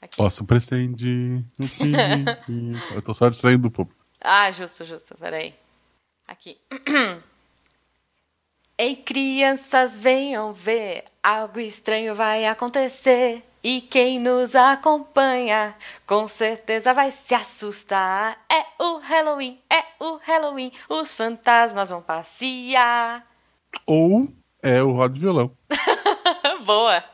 Aqui. Posso prescindir. Eu tô só distraindo o público. Ah, justo, justo. Peraí. Aqui. Ei, crianças, venham ver. Algo estranho vai acontecer. E quem nos acompanha, com certeza vai se assustar. É o Halloween, é o Halloween. Os fantasmas vão passear. Ou é o Rod Violão. Boa.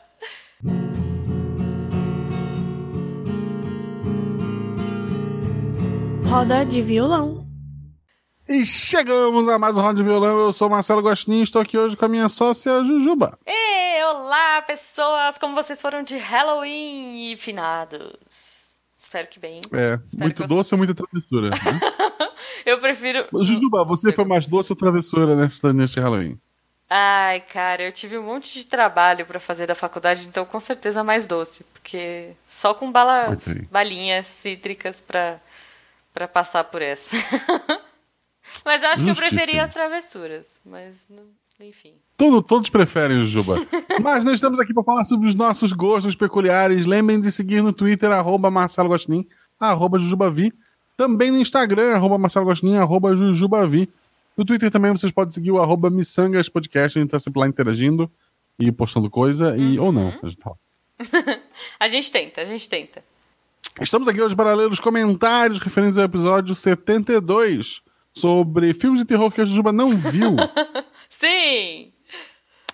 Roda de violão. E chegamos a mais um Roda de Violão. Eu sou Marcelo Gostinho estou aqui hoje com a minha sócia Jujuba. E olá, pessoas! Como vocês foram de Halloween e finados? Espero que bem. É, Espero muito doce ou muita travessura. Né? Eu prefiro. Jujuba, você foi mais doce ou travessura neste, neste Halloween? Ai, cara, eu tive um monte de trabalho pra fazer da faculdade, então com certeza mais doce, porque só com bala, balinhas cítricas pra, pra passar por essa. mas eu acho que eu preferia travessuras, mas não- enfim. Todo, todos preferem Jujuba. Mas nós estamos aqui para falar sobre os nossos gostos peculiares. Lembrem de seguir no Twitter, arroba Marcelo Gostin, arroba Jujubavi. Também no Instagram, arroba Marcelo Gostin, arroba Jujubavi. No Twitter também vocês podem seguir o arroba Missangas Podcast. A gente tá sempre lá interagindo e postando coisa. E, ou não. a gente tá. A gente tenta, a gente tenta. Estamos aqui hoje para ler os comentários referentes ao episódio 72 sobre filmes de terror que a Jujuba não viu. Sim!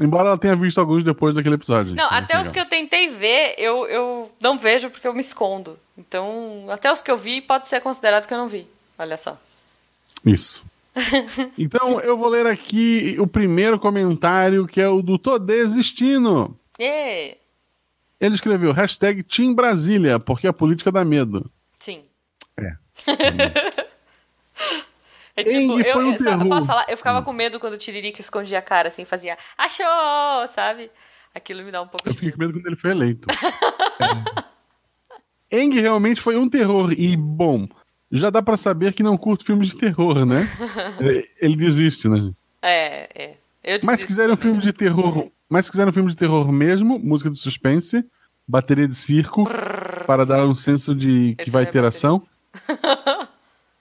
embora ela tenha visto alguns depois daquele episódio. Não, Então, até os que eu tentei ver, eu, eu não vejo porque eu me escondo. Então, até os que eu vi, pode ser considerado que eu não vi. Olha só. Isso. Então, eu vou ler aqui o primeiro comentário, que é o do Tô Desistindo. E, Ele escreveu hashtag Team Brasília, porque a política dá medo. sim. É. É tipo, eu, foi um eu, só- terror. posso falar, eu ficava com medo quando o Tiririca escondia a cara, assim, fazia achou, sabe? Aquilo me dá um pouco Eu de fiquei com medo quando ele foi eleito. é. Eng realmente foi um terror. E, bom, já dá pra saber que não curto filmes de terror, né? É, ele desiste, né? É, é. Eu Mas se quiserem um filme de terror. Mas se quiser um filme de terror mesmo, música de suspense, bateria de circo, para dar um senso de que Esse vai ter ação.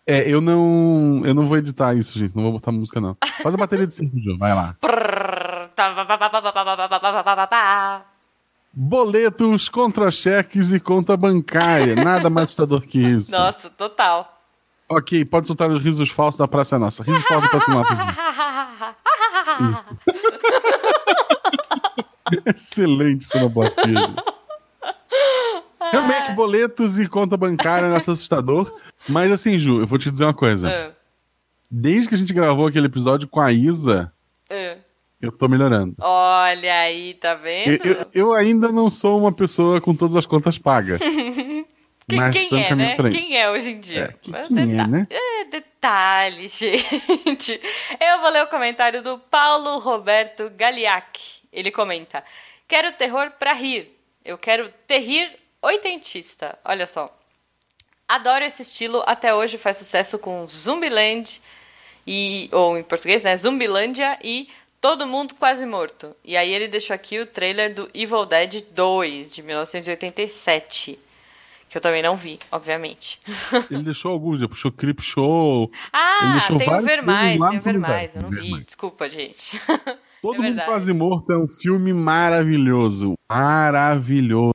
é, eu não, eu não vou editar isso, gente. Não vou botar música, não. Faz a bateria de circo, Ju. Vai lá. Boletos, contra-cheques e conta bancária. Nada mais assustador que isso. Nossa, total. Ok, pode soltar os risos falsos da Praça Nossa. Risos falsos da Praça Nossa. Excelente sonoplastia. Realmente, boletos e conta bancária nessa assustador. Mas assim, Ju, eu vou te dizer uma coisa. Ah, Desde que a gente gravou aquele episódio com a Isa, ah. eu tô melhorando. Olha aí, tá Eu, vendo? eu- eu ainda não sou uma pessoa com todas as contas pagas. Quem, mas quem é, né? Quem é hoje em dia? É, que- quem é, deta- né? É, detalhe, gente. Eu vou ler o comentário do Paulo Roberto Galiac. Ele comenta: Quero terror pra rir. Eu quero terrir oitentista. Olha só. Adoro esse estilo, até hoje faz sucesso com Zumbiland e ou em português, né, Zumbilândia e Todo Mundo Quase Morto. E aí ele deixou aqui o trailer do Evil Dead 2 de 1987, que eu também não vi, obviamente. Ele deixou alguns, ele puxou Creep Show. Ah, tem o Ver Mais, tem o Ver. Mais, eu não vi, desculpa, gente. Todo É mundo quase morto é um filme maravilhoso. Maravilhoso.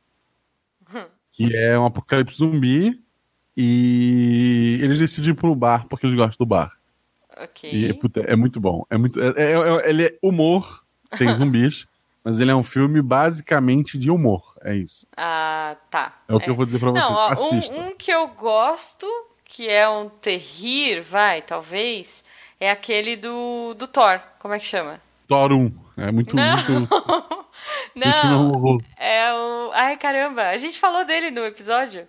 que é um apocalipse zumbi. E eles decidem ir pro bar porque eles gostam do bar. ok. E puta, é muito bom. É muito, é, é- é- ele é humor, tem zumbis, mas ele é um filme basicamente de humor. É isso. Ah, tá. É o que eu vou dizer pra vocês. Não, ó, Assista. um, um que eu gosto, que é um terrir, vai, talvez, é aquele do, do Thor. Como é que chama? Thor 1. É muito, Não. muito. Não, é o... Ai, caramba, a gente falou dele no episódio.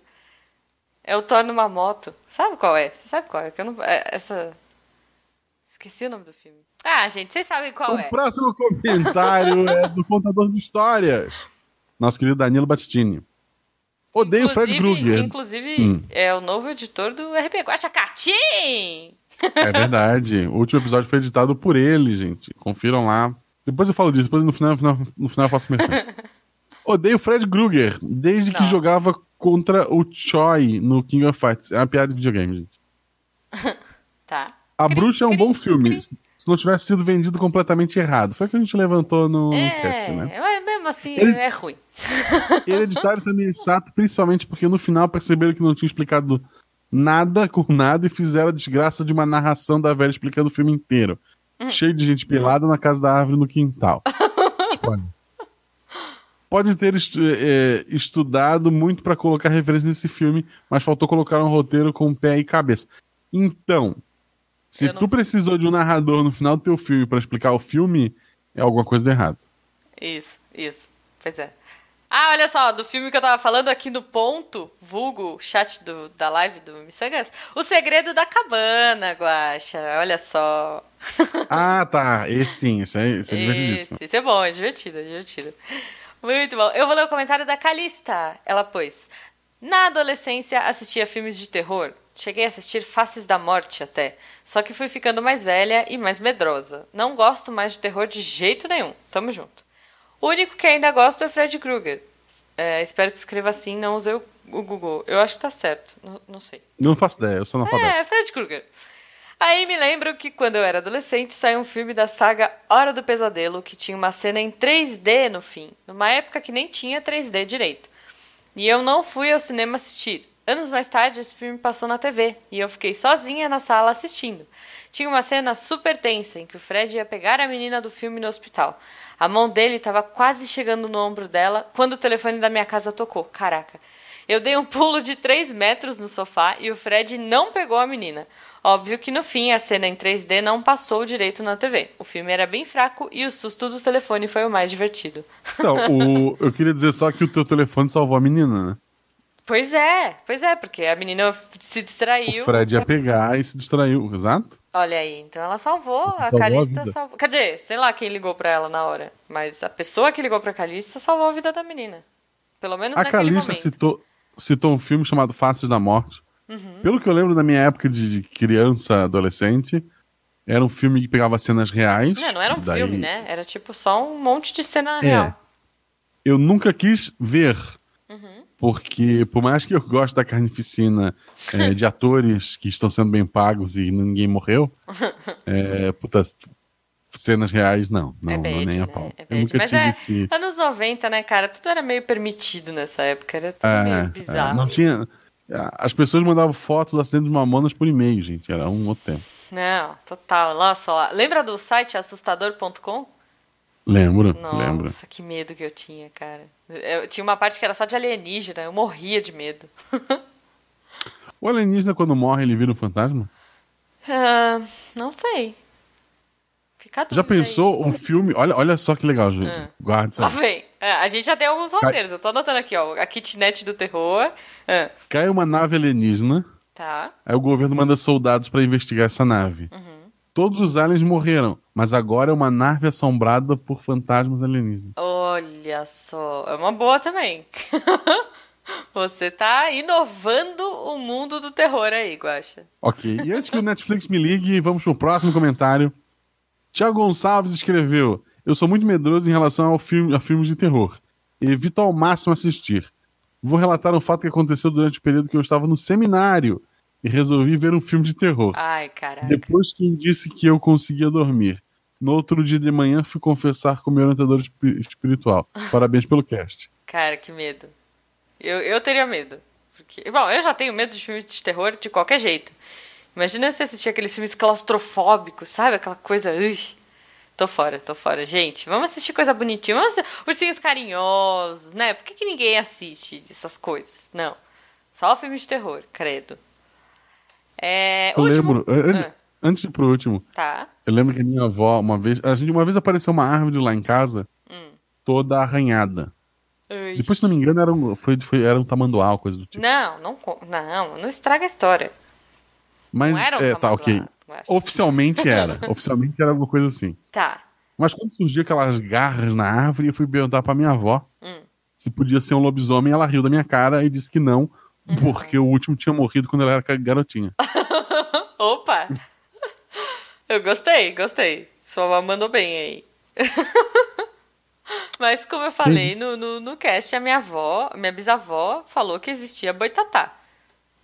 É o Thor numa moto. Sabe qual é? Você sabe qual é? Que eu não... é essa... Esqueci o nome do filme. Ah, gente, vocês sabem qual O é. próximo comentário é do contador de histórias. Nosso querido Danilo Battistini. Odeio o Fred Inclusive- Krueger. Inclusive, Hum. é o novo editor do RP Guacha Catim! É verdade. O último episódio foi editado por ele, gente. Confiram lá. Depois eu falo disso, depois no final, no final, no final eu faço merchan. Odeio Fred Krueger. Desde que Nossa. jogava contra o Choi no King of Fights. É uma piada de videogame, gente. Tá. A Cri, Bruxa é um cri, bom filme. cri. Se não tivesse sido vendido completamente errado. Foi o que a gente levantou no, no É, cast, né? mas mesmo assim Ele- é ruim. Hereditário também é chato, principalmente porque no final perceberam que não tinha explicado nada com nada e fizeram a desgraça de uma narração da velha explicando o filme inteiro. Hum. Cheio de gente pelada na casa da árvore no quintal. Tipo, olha. Pode ter estu- é, estudado muito pra colocar referência nesse filme, mas faltou colocar um roteiro com pé e cabeça. Então, se não- tu precisou de um narrador no final do teu filme pra explicar o filme, é alguma coisa de errado. Isso, isso. Pois é. Ah, olha só, do filme que eu tava falando aqui no ponto, vulgo, chat do, da live do Missangas, O Segredo da Cabana, Guaxa. Olha só. Ah, tá. Esse sim, esse é, esse é divertidíssimo. Esse, é bom, é divertido, é divertido. Muito bom. Eu vou ler o comentário da Calista. Ela pôs: Na adolescência assistia filmes de terror. Cheguei a assistir Faces da Morte até. Só que fui ficando mais velha e mais medrosa. Não gosto mais de terror de jeito nenhum. Tamo junto. O único que ainda gosto é Fred Krueger. É, espero que escreva assim, não usei o, o Google. Eu acho que tá certo. Não, não sei. Não faço ideia, eu sou analfabeto. É, Fred Krueger. Aí me lembro que quando eu era adolescente saiu um filme da saga Hora do Pesadelo que tinha uma cena em 3D no fim, numa época que nem tinha 3D direito. E eu não fui ao cinema assistir. Anos mais tarde, esse filme passou na TV e eu fiquei sozinha na sala assistindo. Tinha uma cena super tensa em que o Fred ia pegar a menina do filme no hospital. A mão dele estava quase chegando no ombro dela quando o telefone da minha casa tocou. Caraca. Eu dei um pulo de 3 metros no sofá e o Fred não pegou a menina. Óbvio que no fim a cena em 3D não passou direito na TV. O filme era bem fraco e o susto do telefone foi o mais divertido. Então, o- eu queria dizer só que o teu telefone salvou a menina, né? Pois é, pois é, porque a menina se distraiu. O Fred ia pegar e se distraiu, exato. Olha aí, então ela salvou, a Salvou a Calista vida. salvou. Quer dizer, sei lá quem ligou pra ela na hora, mas a pessoa que ligou pra Calista salvou a vida da menina. Pelo menos A naquele Calista momento. citou, citou um filme chamado Faces da Morte. Uhum. Pelo que eu lembro da minha época de, de criança, adolescente, era um filme que pegava cenas reais. Não, não era um daí- filme, né? Era tipo só um monte de cena É. real. Eu nunca quis ver. Uhum. Porque, por mais que eu goste da carnificina é, de atores que estão sendo bem pagos e ninguém morreu, é, puta, cenas reais, não. Não, é não bad, nem a né? pau. É eu nunca Mas tive é, esse. anos 90, né, cara? Tudo era meio permitido nessa época. Era tudo É, meio é, bizarro. não tinha. As pessoas mandavam foto do acidente de Mamonas por e-mail, gente. Era um outro tempo. Não, total. Nossa, lá. Lembra do site assustador.com? Lembro, Nossa, lembro. que medo que eu tinha, cara. Eu tinha uma parte que era só de alienígena, eu morria de medo. O alienígena, quando morre, ele vira um fantasma? Ah, não sei. Fica Já dúvida aí. pensou um filme? Olha, olha só que legal, gente. Ah. Guarda isso Lá vem. É, a gente já tem alguns roteiros. Eu tô anotando aqui, ó. A kitnet do terror. Ah, Cai uma nave alienígena, tá. aí o governo manda soldados pra investigar essa nave. Uhum. Todos os aliens morreram, mas agora é uma nave assombrada por fantasmas alienígenas. Olha só. É uma boa também. Você tá inovando o mundo do terror aí, Guaxa. Ok, e antes que o Netflix me ligue, vamos pro próximo comentário. Tiago Gonçalves escreveu: Eu sou muito medroso em relação ao filme, a filmes de terror. Evito ao máximo assistir. Vou relatar um fato que aconteceu durante o período que eu estava no seminário e resolvi ver um filme de terror. Ai, caraca. Depois quem disse que eu conseguia dormir. No outro dia de manhã fui confessar com meu orientador espi- espiritual. Parabéns pelo cast. Cara, que medo. Eu, eu teria medo. Porque, bom, eu já tenho medo de filmes de terror de qualquer jeito. Imagina se assistir aqueles filmes claustrofóbicos, sabe? Aquela coisa. Ui, tô fora, tô fora. Gente, vamos assistir coisa bonitinha. Vamos assistir ursinhos carinhosos, né? Por que, que ninguém assiste essas coisas? Não. Só filme de terror, credo. É. Eu último- lembro, an- Ah, antes de ir pro último, tá. eu lembro que a minha avó, uma vez, a gente uma vez apareceu uma árvore lá em casa, Hum. toda arranhada. Ui. Depois, se não me engano, era um, foi, foi- era um tamanduá, coisa do tipo. Não, não, não, não estraga a história. Mas, não era um é, tá, ok. Oficialmente era. Oficialmente era alguma coisa assim. Tá. Mas quando surgiu aquelas garras na árvore, eu fui perguntar pra minha avó Hum. se podia ser um lobisomem. Ela riu da minha cara e disse que não, Uhum. porque o último tinha morrido quando ela era garotinha. Opa! Eu gostei, gostei. Sua avó mandou bem aí. Mas como eu falei no, no, no cast, a minha avó, minha bisavó, falou que existia boitatá.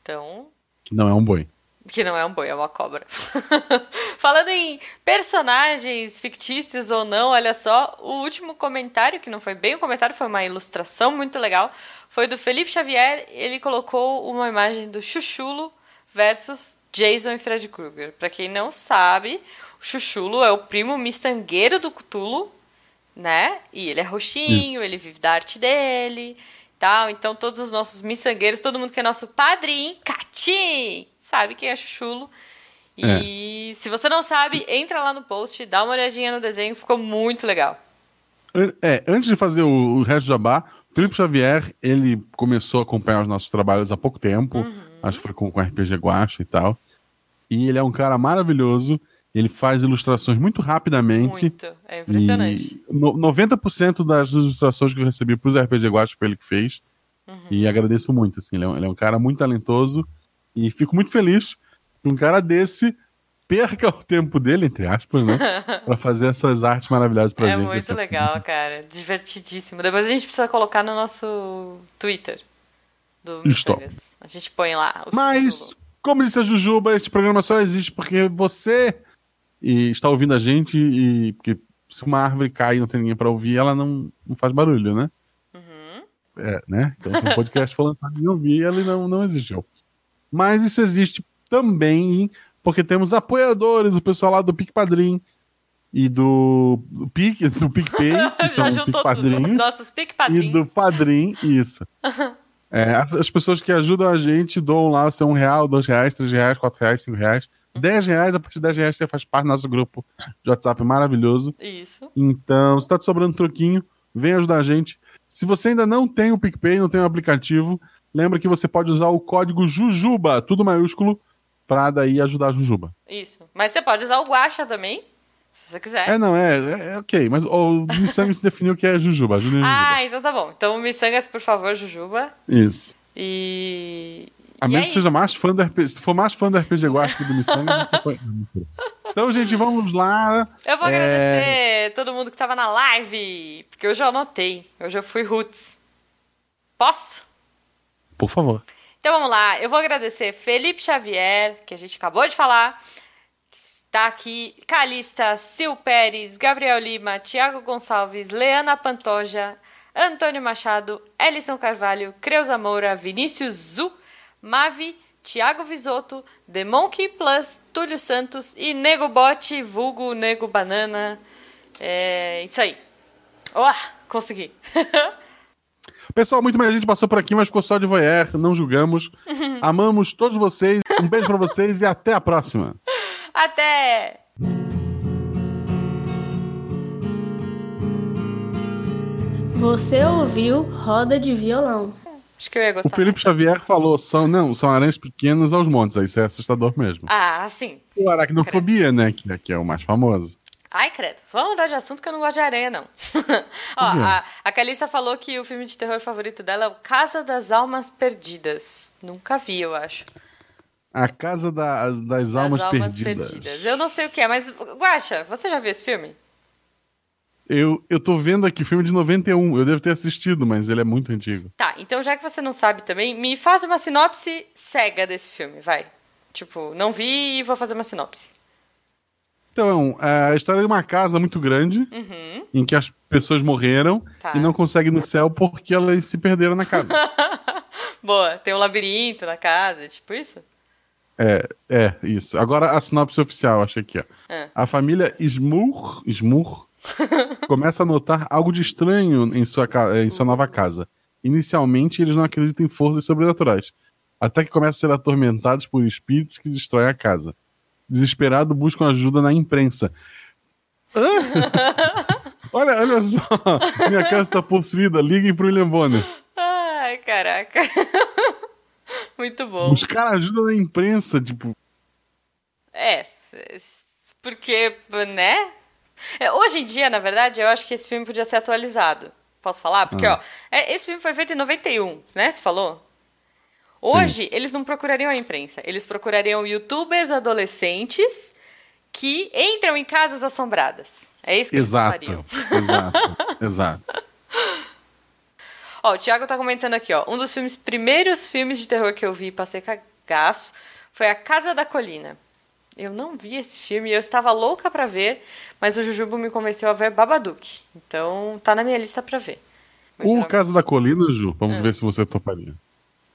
Então, Que não é um boi. que não é um boi, é uma cobra. Falando em personagens fictícios ou não, olha só, o último comentário, que não foi bem um comentário, foi uma ilustração muito legal, foi do Felipe Xavier. Ele colocou uma imagem do Chuchulo versus Jason e Fred Krueger. Pra quem não sabe, o Chuchulo é o primo mistangueiro do Cthulhu, né? E ele é roxinho, Isso. ele vive da arte dele tal. Então, todos os nossos miçangueiros, todo mundo que é nosso padrinho, Catim, sabe quem é Chuchulo. E se você não sabe, entra lá no post, dá uma olhadinha no desenho, ficou muito legal. É, antes de fazer o, o resto do jabá, Felipe Xavier, ele começou a acompanhar os nossos trabalhos há pouco tempo. Uhum. Acho que foi com, com RPG Guacha e tal. E ele é um cara maravilhoso. Ele faz ilustrações muito rapidamente. Muito. É impressionante. No- 90% das ilustrações que eu recebi pros RPG Guacha foi ele que fez. Uhum. E agradeço muito. Assim, ele, é um, ele é um cara muito talentoso. E fico muito feliz que um cara desse perca o tempo dele, entre aspas, né? pra fazer essas artes maravilhosas pra É gente. muito Essa- legal, cara. Divertidíssimo. Depois a gente precisa colocar no nosso Twitter do. Miçangas. A gente põe lá. o Mas, como disse a Jujuba, este programa só existe porque você e está ouvindo a gente e porque se uma árvore cai e não tem ninguém para ouvir, ela não, não faz barulho, né? Uhum. É, né? Então, se um podcast for lançado e ouvir, ele não, não existiu. Mas isso existe também porque temos apoiadores, o pessoal lá do PicPadrim e do, Pic, do PicPay, que são Já os juntou tudo. Os PicPadrinhos nossos pique e do Padrim, isso. É, as, as pessoas que ajudam a gente doam lá, é um real, dois reais, três reais, quatro reais, cinco reais. Dez reais, a partir de dez reais você faz parte do nosso grupo de WhatsApp maravilhoso. Isso. Então, se tá te sobrando troquinho, vem ajudar a gente. Se você ainda não tem o PicPay, não tem o aplicativo, lembra que você pode usar o código JUJUBA, tudo maiúsculo, pra daí ajudar a Jujuba. Isso. Mas você pode usar o guacha também, se você quiser. É, não, é, é, é ok, mas o Missangas definiu que é Jujuba, em Jujuba. Ah, então tá bom. Então, miçangas, por favor, Jujuba. Isso. E. A e menos é que seja mais fã do RPG. Se for mais fã do RPG Guacha que do Missangas. Então, gente, vamos lá. Eu vou É, agradecer todo mundo que tava na live, porque hoje eu anotei. Hoje eu fui roots. Posso? Por favor. Então vamos lá. Eu vou agradecer Felipe Xavier, que a gente acabou de falar. que Está aqui. Calista, Sil Pérez, Gabriel Lima, Tiago Gonçalves, Leana Pantoja, Antônio Machado, Ellison Carvalho, Creuza Moura, Vinícius Zu, Mavi, Tiago Visoto, The Monkey Plus, Túlio Santos e Nego Bote, vulgo Nego Banana. É isso aí. Uá, consegui. Pessoal, muito mais gente passou por aqui, mas ficou só de voyeur. Não julgamos. Amamos todos vocês. Um beijo pra vocês e até a próxima. Até! Você ouviu Roda de Violão. Acho que eu ia O gostar. Felipe Xavier falou: são, não, são aranhas pequenas aos montes. Aí isso é assustador mesmo. Ah, sim. O aracnofobia, né? Que, é- que é o mais famoso. Ai, credo. Vamos mudar de assunto que eu não gosto de aranha, não. Ó, quê? a, a Calista falou que o filme de terror favorito dela é o Casa das Almas Perdidas. Nunca vi, eu acho. A Casa da- das, Almas, perdidas. Eu não sei o que é, mas, Guaxa, você já viu esse filme? Eu, eu tô vendo aqui filme de 91. Eu devo ter assistido, mas ele é muito antigo. Tá, então já que você não sabe também, me faz uma sinopse cega desse filme, vai. Tipo, não vi e vou fazer uma sinopse. Então, é a história de uma casa muito grande, em que as pessoas morreram Uhum. Tá. e não conseguem ir no céu porque elas se perderam na casa. Boa, tem um labirinto na casa, tipo isso? é, é, isso. Agora a sinopse oficial, achei aqui, ó. É. A família Smur, Smur começa a notar algo de estranho em sua, em sua nova casa. Inicialmente, eles não acreditam em forças sobrenaturais, até que começam a ser atormentados por espíritos que destroem a casa. Desesperado, buscam ajuda na imprensa. Olha, olha só, minha casa está possuída, liguem pro William Bonner. Ai, caraca. Muito bom. Os caras ajudam na imprensa, tipo, É, porque, né? É, Hoje em dia, na verdade, eu acho que esse filme podia ser atualizado. Posso falar? Porque, ó, é, esse filme foi feito em 91, né? Você falou? Hoje, eles não procurariam a imprensa. Eles procurariam youtubers adolescentes que entram em casas assombradas. É isso que Exato. eles fariam. Exato. Exato. Ó, o Thiago tá comentando aqui, ó. Um dos filmes, primeiros filmes de terror que eu vi e passei cagaço foi A Casa da Colina. Eu não vi esse filme, eu estava louca pra ver, mas o Jujubo me convenceu a ver Babadook. Então tá na minha lista pra ver. Mas O geralmente- caso da colina, Ju, vamos Ah. ver se você toparia.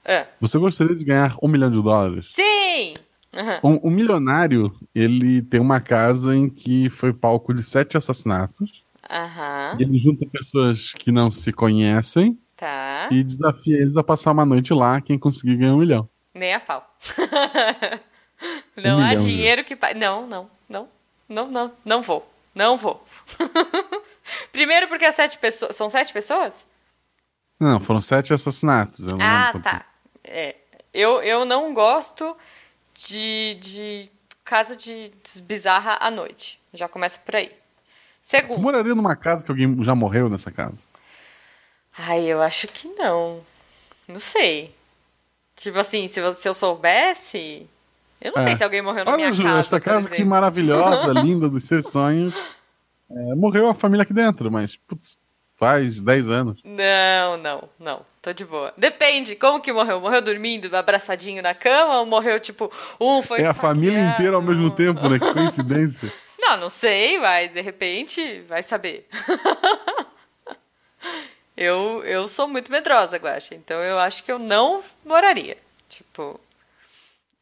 É. Você gostaria de ganhar um milhão de dólares? Sim! Aham. Um, um milionário, ele tem uma casa em que foi palco de sete assassinatos. Aham. Ele junta pessoas que não se conhecem Tá. e desafia eles a passar uma noite lá. Quem conseguir ganhar um milhão. Nem a pau. não Um há milhão, dinheiro que. pa- Não, não, não. Não, não, não vou. Não vou. Primeiro porque as sete pessoas. São sete pessoas? Não, foram sete assassinatos. Ah, tá. É, eu, eu não gosto de, de casa de bizarra à noite. Já começa por aí. Tu Segundo. moraria numa casa que alguém já morreu nessa casa? Ai, eu acho que não. Não sei. Tipo assim, se, eu- se eu soubesse. Eu não É. sei se alguém morreu na Olha, minha Ju, casa. esta casa aqui exemplo. maravilhosa, linda, dos seus sonhos. É, morreu a família aqui dentro, mas putz, faz 10 anos. Não, não, não. Tô de boa. Depende, como que morreu? Morreu dormindo, abraçadinho na cama ou morreu, tipo, um foi é a família inteira ao mesmo tempo, né? Que coincidência. Não, não sei, vai, de repente, vai saber. eu, eu sou muito medrosa, Guaxa, então eu acho que eu não moraria. Tipo.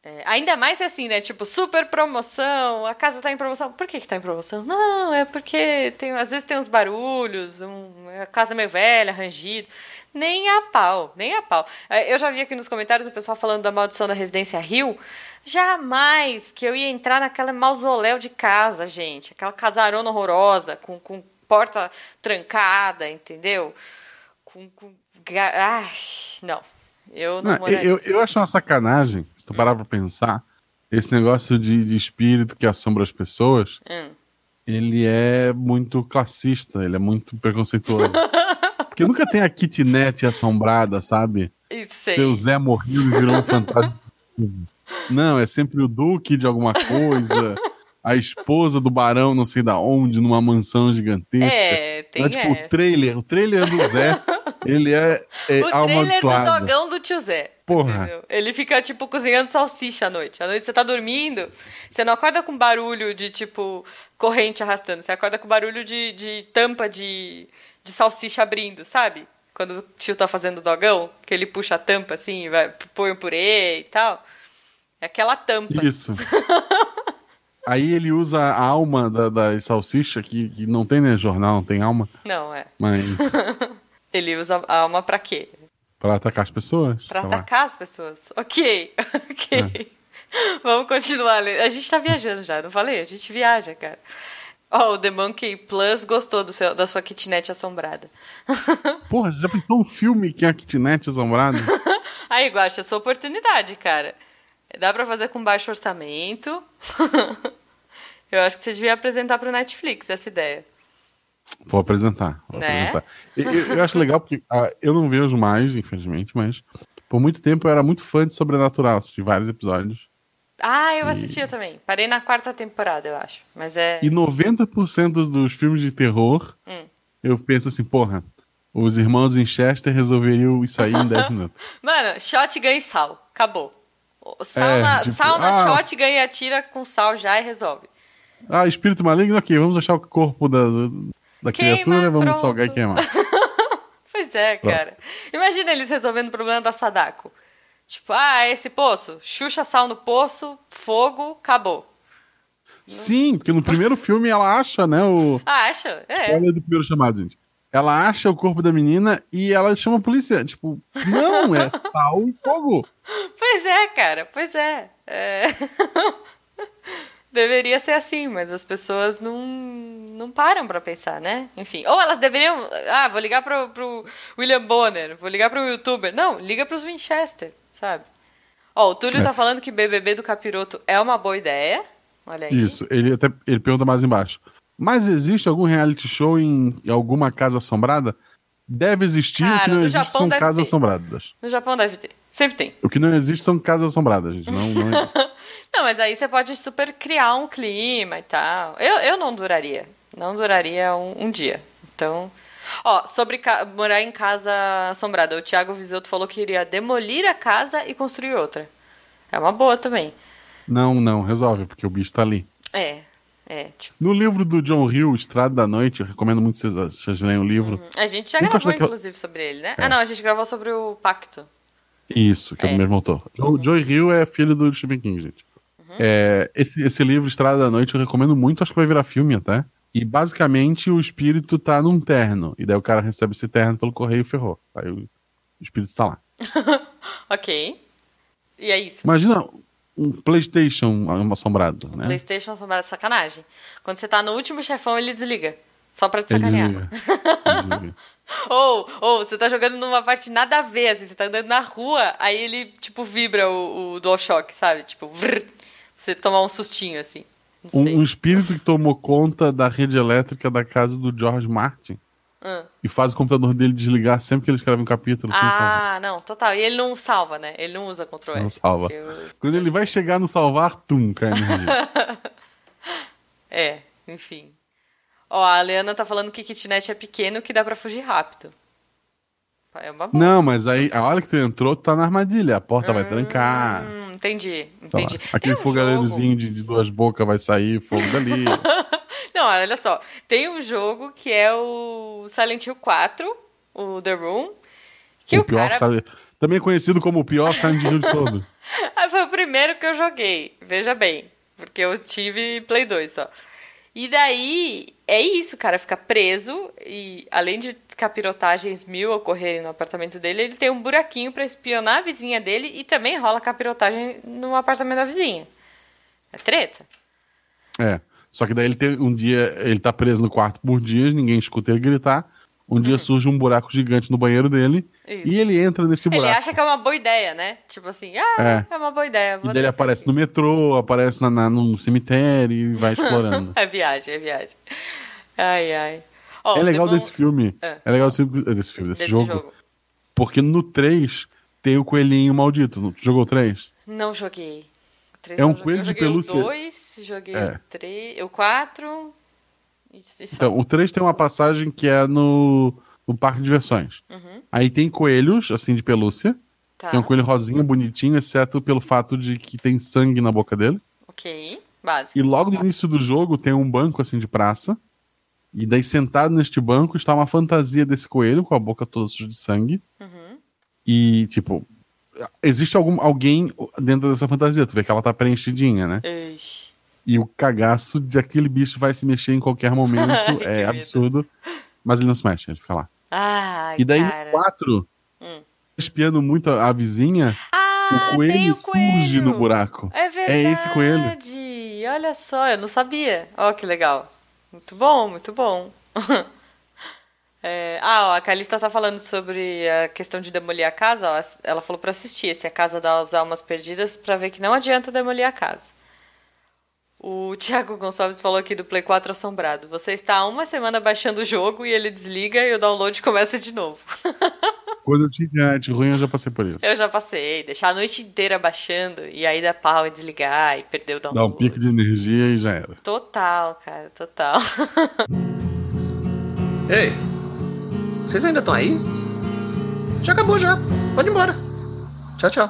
é, ainda mais assim, né? Tipo, super promoção, a casa tá em promoção. Por que, que tá em promoção? Não, é porque tem, às vezes tem uns barulhos, um, a casa é meio velha, rangido. Nem a pau, nem a pau. É, Eu já vi aqui nos comentários o pessoal falando da maldição da Residência Rio. Jamais que eu ia entrar naquela mausoléu de casa, gente. Aquela casarona horrorosa, com, com porta trancada, entendeu? Com. com ah, não. Eu não, Não, eu, eu acho uma sacanagem, se tu parar pra pensar, esse negócio de, de espírito que assombra as pessoas, Hum. ele é muito classista, ele é muito preconceituoso. Porque nunca tem a kitnet assombrada, sabe? Isso. Seu Zé morreu e virou um fantasma. Não, é sempre o Duque de alguma coisa, a esposa do barão não sei da onde, numa mansão gigantesca. É, tem é, tipo, essa. o trailer, o trailer do Zé, ele é, é O trailer do amaldiçoado. dogão do tio Zé. Porra. entendeu? Ele fica, tipo, cozinhando salsicha à noite. À noite você tá dormindo, você não acorda com barulho de, tipo, corrente arrastando. Você acorda com barulho de, de tampa de, de salsicha abrindo, sabe? Quando o tio tá fazendo dogão, que ele puxa a tampa assim, e vai, põe o purê e tal. É aquela tampa. Isso. Aí ele usa a alma da, da salsicha, que, que não tem né, jornal, não tem alma, Não, é. mas Ele usa a alma pra quê? pra atacar as pessoas. Pra sei lá. atacar as pessoas. Ok, ok. Vamos continuar. A gente tá viajando já, não falei? A gente viaja, cara. Ó, o The Monkey Plus gostou do seu, da sua kitnet assombrada. Porra, já pensou um filme que é a kitnet assombrada? Aí, Guaxa, sua oportunidade, cara. Dá pra fazer com baixo orçamento. Eu acho que você devia apresentar pro Netflix essa ideia. Vou apresentar. Vou Né? apresentar. Eu, eu- acho legal porque ah, eu não vejo mais, infelizmente, mas por muito tempo eu era muito fã de Sobrenatural, assisti vários episódios. Ah, eu assistia também. Parei na quarta temporada, eu acho. Mas é. E 90% dos, dos filmes de terror, Hum. eu penso assim, porra, os irmãos Winchester resolveriam isso aí em 10 minutos. Mano, shot ganha e sal. Acabou. Sal, É, na, tipo, sal na ah. shot ganha e atira com sal já e resolve. Ah, espírito maligno, ok, vamos achar o corpo da, da Queima, criatura, vamos pronto. salgar e queimar. Pois é, cara. Imagina eles resolvendo o problema da Sadako. Tipo, ah, esse poço. Xuxa sal no poço, fogo, acabou. Sim, porque no primeiro filme ela acha, né, o... Ah, acha? É. Olha do primeiro chamado, gente. Ela acha o corpo da menina e ela chama a polícia. Tipo, não, é sal e fogo. Pois é, cara. Pois é. É. Deveria ser assim, mas as pessoas não, não param pra pensar, né? Enfim. Ou elas deveriam. Ah, vou ligar pro, pro William Bonner, vou ligar pro youtuber. Não, liga pros Winchester, sabe? Ó, o Túlio É. tá falando que BBB do Capiroto é uma boa ideia. Olha aí. Isso, ele até ele pergunta mais embaixo. Mas existe algum reality show em alguma casa assombrada? Deve existir, o Cara, que não existe são casas ter. assombradas. No Japão deve ter. Sempre tem. O que não existe são casas assombradas, gente. Não, não. Não, mas aí você pode super criar um clima e tal. Eu, eu não duraria. Não duraria um, um dia. Então. Ó, sobre morar em casa assombrada. O Thiago Visoto falou que iria demolir a casa e construir outra. É uma boa também. não, não, resolve, porque o bicho tá ali. É, é. Tipo, No livro do John Hill, Estrada da Noite, eu recomendo muito que vocês, vocês leiam o livro. a gente já Nunca gravou, eu- inclusive, sobre ele, né? É. Ah, não, a gente gravou sobre o pacto. Isso, que é, É. do mesmo autor. Joe, Joe Hill é filho do Stephen King, gente. É, esse, esse livro, Estrada da Noite, eu recomendo muito, acho que vai virar filme até. E basicamente o espírito tá num terno. E daí o cara recebe esse terno pelo correio e ferrou. Aí o, espírito tá lá. Ok. E é isso. Imagina um PlayStation assombrado, né? PlayStation assombrado sacanagem. Quando você tá no último chefão, ele desliga. Só pra te Ele sacanear. desliga. Ou, ou, você tá jogando numa parte nada a ver, assim, você tá andando na rua, aí ele, tipo, vibra o, o DualShock, sabe? Tipo, vrr, você tomar um sustinho, assim. Um, um espírito que tomou conta da rede elétrica da casa do George Martin Ah. e faz o computador dele desligar sempre que ele escreve um capítulo. Ah, não, total. E ele não salva, né? Ele não usa Ctrl S. Não salva. eu- Quando ele vai chegar no salvar, tum, cai energia. É, enfim. Ó, a Leana tá falando que kitnet é pequeno que dá pra fugir rápido. É uma boa. Não, mas aí, a hora que tu entrou, tu tá na armadilha. A porta vai trancar. Hum, entendi, Tá entendi. Aquele Tem um fogareirozinho de, de duas bocas vai sair, fogo dali. Não, olha só. Tem um jogo que é o Silent Hill 4, o The Room, que o, o pior, cara... sabe, também conhecido como o pior Silent Hill de todo. Ah, foi o primeiro que eu joguei, veja bem. Porque eu tive Play 2 só. E daí, é isso, cara, fica preso e além de capirotagens mil ocorrerem no apartamento dele, ele tem um buraquinho pra espionar a vizinha dele e também rola capirotagem no apartamento da vizinha. É treta? É. Só que daí ele tem um dia, ele tá preso no quarto por dias, ninguém escuta ele gritar. Um dia surge um buraco gigante no banheiro dele Uhum. Isso. e ele entra nesse Ele buraco. acha que é uma boa ideia, né? Tipo assim, ah, é, É. uma boa ideia. E ele aparece aqui. no metrô, aparece na, na- no cemitério e vai explorando. É viagem, é viagem. Ai, ai. Ó, é legal desse filme. É. É, legal desse filme, desse, filme, desse Desse jogo, jogo. Porque no 3 tem o coelhinho maldito. Tu jogou o 3? Não joguei. O três É um não joguei. coelho eu de joguei pelúcia. O 2, joguei É. o 3, o 4. Isso, isso. Então, o 3 tem uma passagem que é no, no parque de diversões. Aí tem coelhos, assim, de pelúcia. tá. Tem um coelho rosinho, bonitinho, exceto pelo fato de que tem sangue na boca dele. Ok, básico. E logo no início do jogo tem um banco, assim, de praça. E daí, sentado neste banco, está uma fantasia desse coelho, com a boca toda suja de sangue. E, tipo, existe algum, alguém dentro dessa fantasia. Tu vê que ela tá preenchidinha, né? Ixi. E o cagaço de aquele bicho vai se mexer em qualquer momento. É absurdo. Mas ele não se mexe, ele fica lá. Ai, E daí cara. no 4, Hum. espiando muito a, a vizinha, Ah, o coelho, o coelho. surge no buraco. É verdade. É esse coelho. Olha só, eu não sabia. Ó, que legal. Muito bom, muito bom. É, ah, ó, a Calista tá falando sobre a questão de demolir a casa. Ó, ela falou pra assistir esse A Casa das Almas Perdidas pra ver que não adianta demolir a casa. O Thiago Gonçalves falou aqui do Play 4 assombrado. Você está há uma semana baixando o jogo e ele desliga e o download começa de novo. Quando eu tinha internet ruim, eu já passei por isso. Eu já passei, deixar a noite inteira baixando e aí dá pau e desligar e perder o Dá download. um pico de energia e já era. Total, cara, total. Ei, vocês ainda estão aí? Já acabou já. Pode ir embora. Tchau, tchau.